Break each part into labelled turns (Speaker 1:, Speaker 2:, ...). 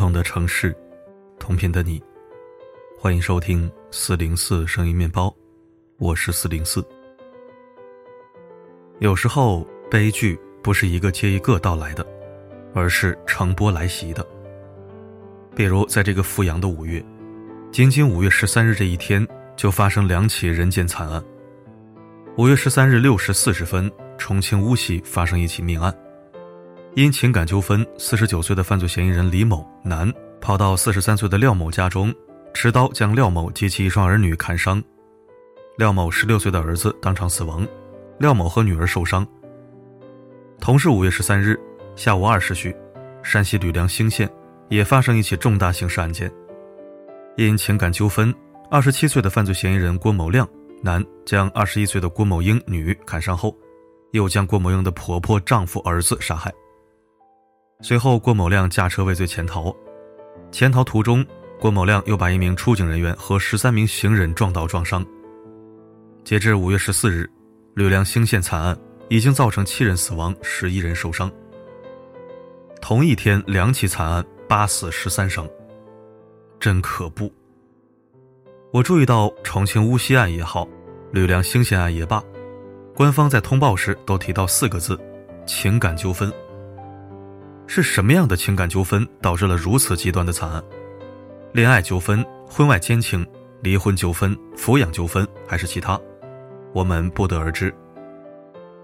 Speaker 1: 同的城市，同频的你，欢迎收听四零四声音面包，我是四零四。有时候悲剧不是一个接一个到来的，而是成波来袭的。比如在这个富阳的五月，仅仅五月十三日这一天，就发生两起人间惨案。五月十三日六时四十分，重庆巫溪发生一起命案。因情感纠纷，四十九岁的犯罪嫌疑人李某男跑到四十三岁的廖某家中，持刀将廖某及其一双儿女砍伤，廖某十六岁的儿子当场死亡，廖某和女儿受伤。同是五月十三日下午二时许，山西吕梁兴县也发生一起重大刑事案件，因情感纠纷，二十七岁的犯罪嫌疑人郭某亮男将二十一岁的郭某英女砍伤后，又将郭某英的婆婆、丈夫、儿子杀害。随后，郭某亮驾车畏罪潜逃。潜逃途中，郭某亮又把一名出警人员和十三名行人撞倒撞伤。截至五月十四日，吕梁兴县惨案已经造成七人死亡，十一人受伤。同一天，两起惨案，八死十三伤，真可怖。我注意到重庆乌溪案也好，吕梁兴县案也罢，官方在通报时都提到四个字：情感纠纷。是什么样的情感纠纷导致了如此极端的惨案？恋爱纠纷、婚外奸情、离婚纠纷、抚养纠纷，还是其他？我们不得而知。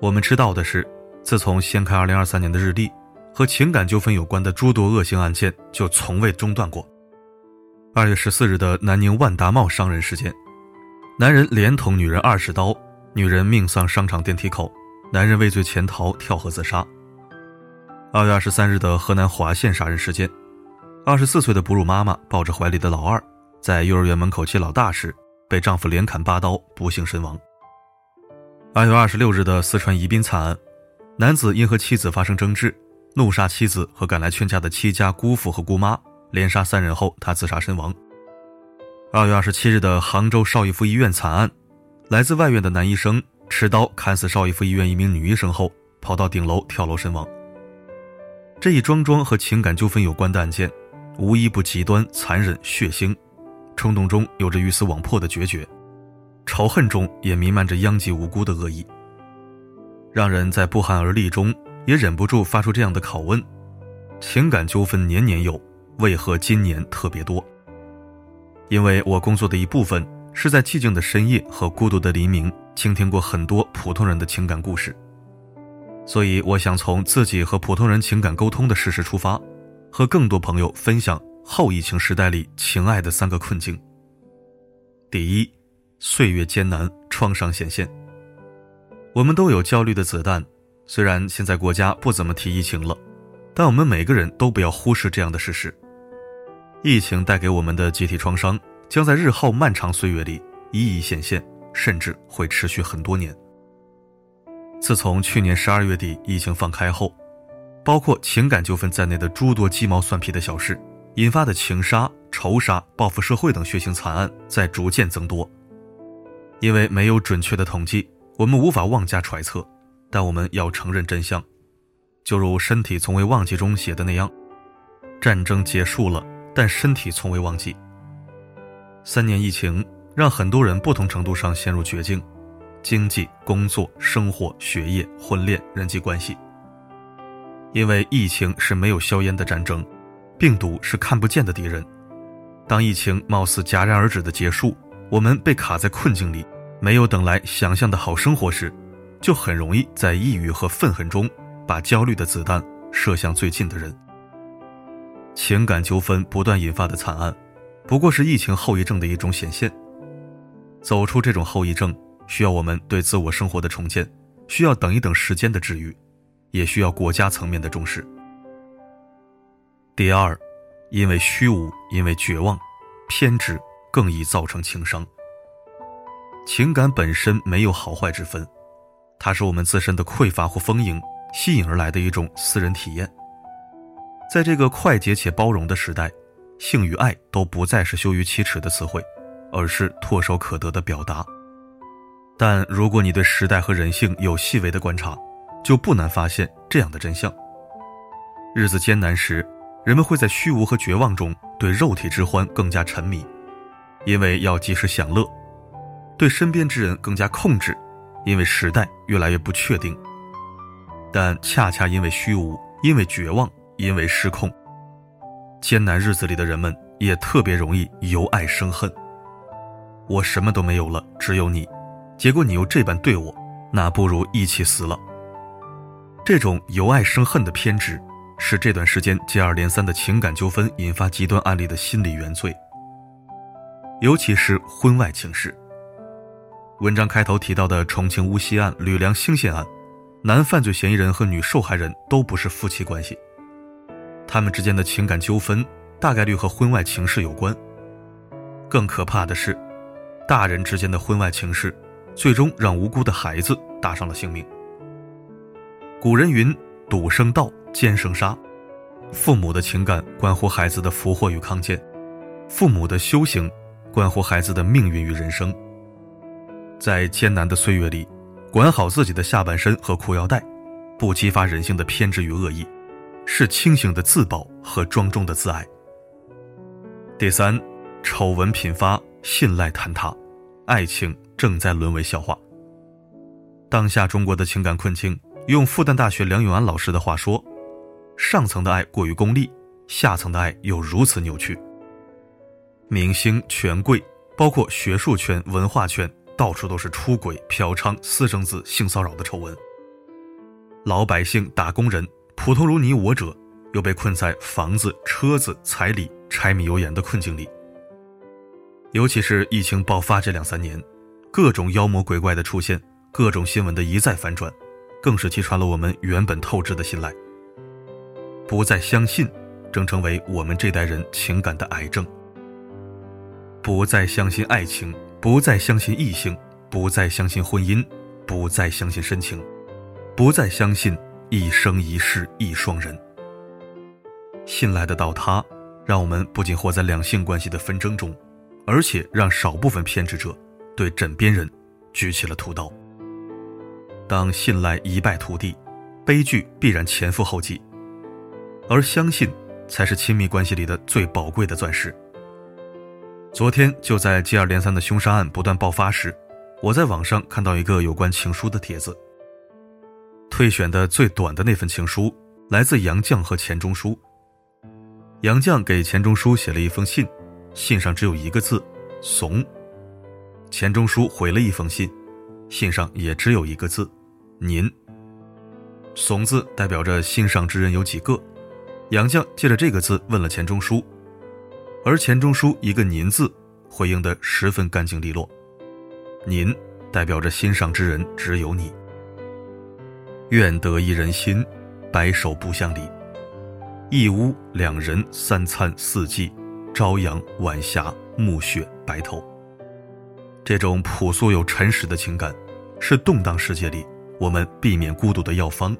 Speaker 1: 我们知道的是，自从掀开2023年的日历，和情感纠纷有关的诸多恶性案件就从未中断过。二月十四日的南宁万达茂伤人事件，男人连捅女人二十刀，女人命丧商场电梯口，男人畏罪潜逃跳河自杀。二月二十三日的河南滑县杀人事件，二十四岁的哺乳妈妈抱着怀里的老二，在幼儿园门口接老大时，被丈夫连砍八刀，不幸身亡。二月二十六日的四川宜宾惨案，男子因和妻子发生争执，怒杀妻子和赶来劝架的妻家姑父和姑妈，连杀三人后，他自杀身亡。二月二十七日的杭州邵逸夫医院惨案，来自外院的男医生持刀砍死邵逸夫医院一名女医生后，跑到顶楼跳楼身亡。这一桩桩和情感纠纷有关的案件，无一不极端、残忍、血腥，冲动中有着鱼死网破的决绝，仇恨中也弥漫着殃及无辜的恶意，让人在不寒而栗中也忍不住发出这样的拷问：情感纠纷年年有，为何今年特别多？因为我工作的一部分是在寂静的深夜和孤独的黎明，倾听过很多普通人的情感故事。所以，我想从自己和普通人情感沟通的事实出发，和更多朋友分享后疫情时代里情爱的三个困境。第一，岁月艰难，创伤显现。我们都有焦虑的子弹，虽然现在国家不怎么提疫情了，但我们每个人都不要忽视这样的事实：疫情带给我们的集体创伤，将在日后漫长岁月里一一显现，甚至会持续很多年。自从去年十二月底疫情放开后，包括情感纠纷在内的诸多鸡毛蒜皮的小事引发的情杀、仇杀、报复社会等血腥惨案在逐渐增多。因为没有准确的统计，我们无法妄加揣测，但我们要承认真相。就如《身体从未忘记》中写的那样：“战争结束了，但身体从未忘记。”三年疫情让很多人不同程度上陷入绝境。经济、工作、生活、学业、婚恋、人际关系。因为疫情是没有硝烟的战争，病毒是看不见的敌人。当疫情貌似戛然而止的结束，我们被卡在困境里，没有等来想象的好生活时，就很容易在抑郁和愤恨中，把焦虑的子弹射向最近的人。情感纠纷不断引发的惨案，不过是疫情后遗症的一种显现。走出这种后遗症。需要我们对自我生活的重建，需要等一等时间的治愈，也需要国家层面的重视。第二，因为虚无，因为绝望，偏执更易造成情伤。情感本身没有好坏之分，它是我们自身的匮乏或丰盈吸引而来的一种私人体验。在这个快捷且包容的时代，性与爱都不再是羞于启齿的词汇，而是唾手可得的表达。但如果你对时代和人性有细微的观察，就不难发现这样的真相：日子艰难时，人们会在虚无和绝望中对肉体之欢更加沉迷，因为要及时享乐；对身边之人更加控制，因为时代越来越不确定。但恰恰因为虚无，因为绝望，因为失控，艰难日子里的人们也特别容易由爱生恨。我什么都没有了，只有你，结果你又这般对我，那不如一起死了。这种由爱生恨的偏执。是这段时间接二连三的情感纠纷引发极端案例的心理原罪，尤其是婚外情事。文章开头提到的重庆巫溪案、吕梁兴县案，男犯罪嫌疑人和女受害人都不是夫妻关系，他们之间的情感纠纷大概率和婚外情事有关。更可怕的是，大人之间的婚外情事，最终让无辜的孩子搭上了性命。古人云：“赌生道。”奸生杀，父母的情感关乎孩子的福祸与康健，父母的修行关乎孩子的命运与人生。在艰难的岁月里，管好自己的下半身和裤腰带，不激发人性的偏执与恶意，是清醒的自保和庄重的自爱。第三，丑闻频发，信赖坍塌，爱情正在沦为笑话。当下中国的情感困境，用复旦大学梁永安老师的话说。上层的爱过于功利，下层的爱又如此扭曲。明星、权贵，包括学术圈、文化圈，到处都是出轨、嫖娼、私生子、性骚扰的丑闻。老百姓、打工人，普通如你我者，又被困在房子、车子、彩礼、柴米油盐的困境里。尤其是疫情爆发这两三年，各种妖魔鬼怪的出现，各种新闻的一再反转，更是击穿了我们原本透支的信赖。不再相信，正成为我们这代人情感的癌症。不再相信爱情，不再相信异性，不再相信婚姻，不再相信深情，不再相信一生一世一双人。信赖的倒塌，让我们不仅活在两性关系的纷争中，而且让少部分偏执者对枕边人举起了屠刀。当信赖一败涂地，悲剧必然前赴后继。而相信，才是亲密关系里的最宝贵的钻石。昨天就在接二连三的凶杀案不断爆发时，我在网上看到一个有关情书的帖子。退选的最短的那份情书，来自杨绛和钱钟书。杨绛给钱钟书写了一封信，信上只有一个字“怂”。钱钟书回了一封信，信上也只有一个字“您”。怂字代表着心上之人有几个。杨绛借着这个字问了钱钟书，而钱钟书一个“您”字回应的十分干净利落。您代表着心上之人只有你。愿得一人心，白首不相离。一屋两人，三餐四季，朝阳晚霞，暮雪白头。这种朴素又诚实的情感，是动荡世界里我们避免孤独的药方，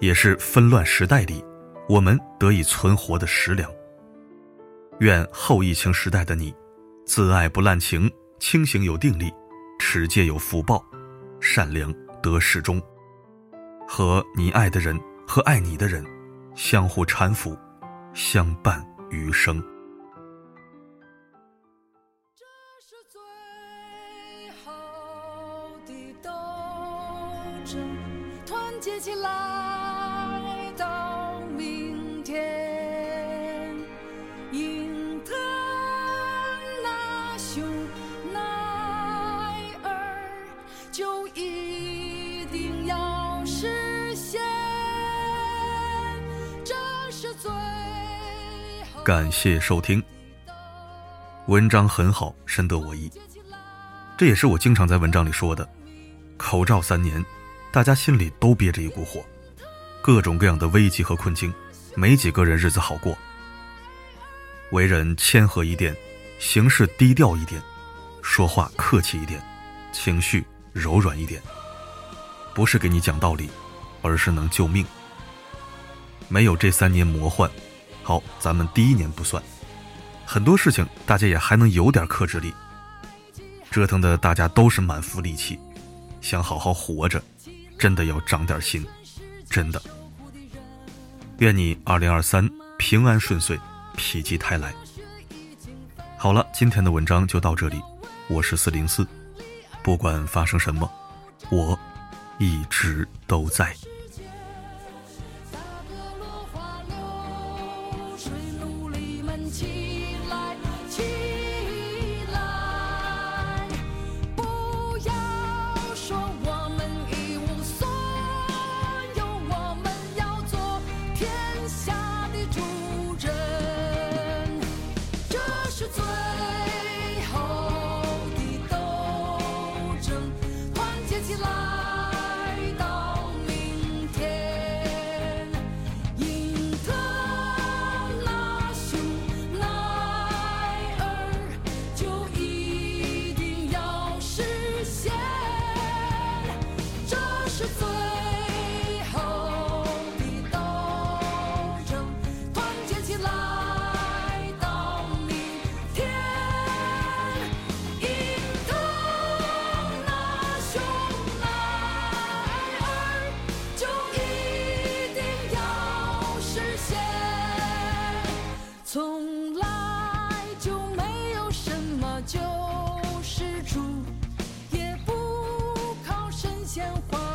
Speaker 1: 也是纷乱时代里。我们得以存活的食粮。愿后疫情时代的你，自爱不滥情，清醒有定力，持戒有福报，善良得始终，和你爱的人和爱你的人，相互搀扶，相伴余生。这团结起来到明天，英特纳雄
Speaker 2: 耐尔就一定要实现。这是最
Speaker 1: 感谢收听。文章很好，深得我意。这也是我经常在文章里说的，口罩三年。大家心里都憋着一股火，各种各样的危机和困境，没几个人日子好过。为人谦和一点，行事低调一点，说话客气一点，情绪柔软一点，不是给你讲道理，而是能救命。没有这三年魔幻。好，咱们第一年不算，很多事情大家也还能有点克制力。折腾的大家都是满腹戾气，想好好活着，真的要长点心，真的。愿你二零二三平安顺遂，否极泰来。好了，今天的文章就到这里。我是四零四，不管发生什么，我一直都在。
Speaker 3: upon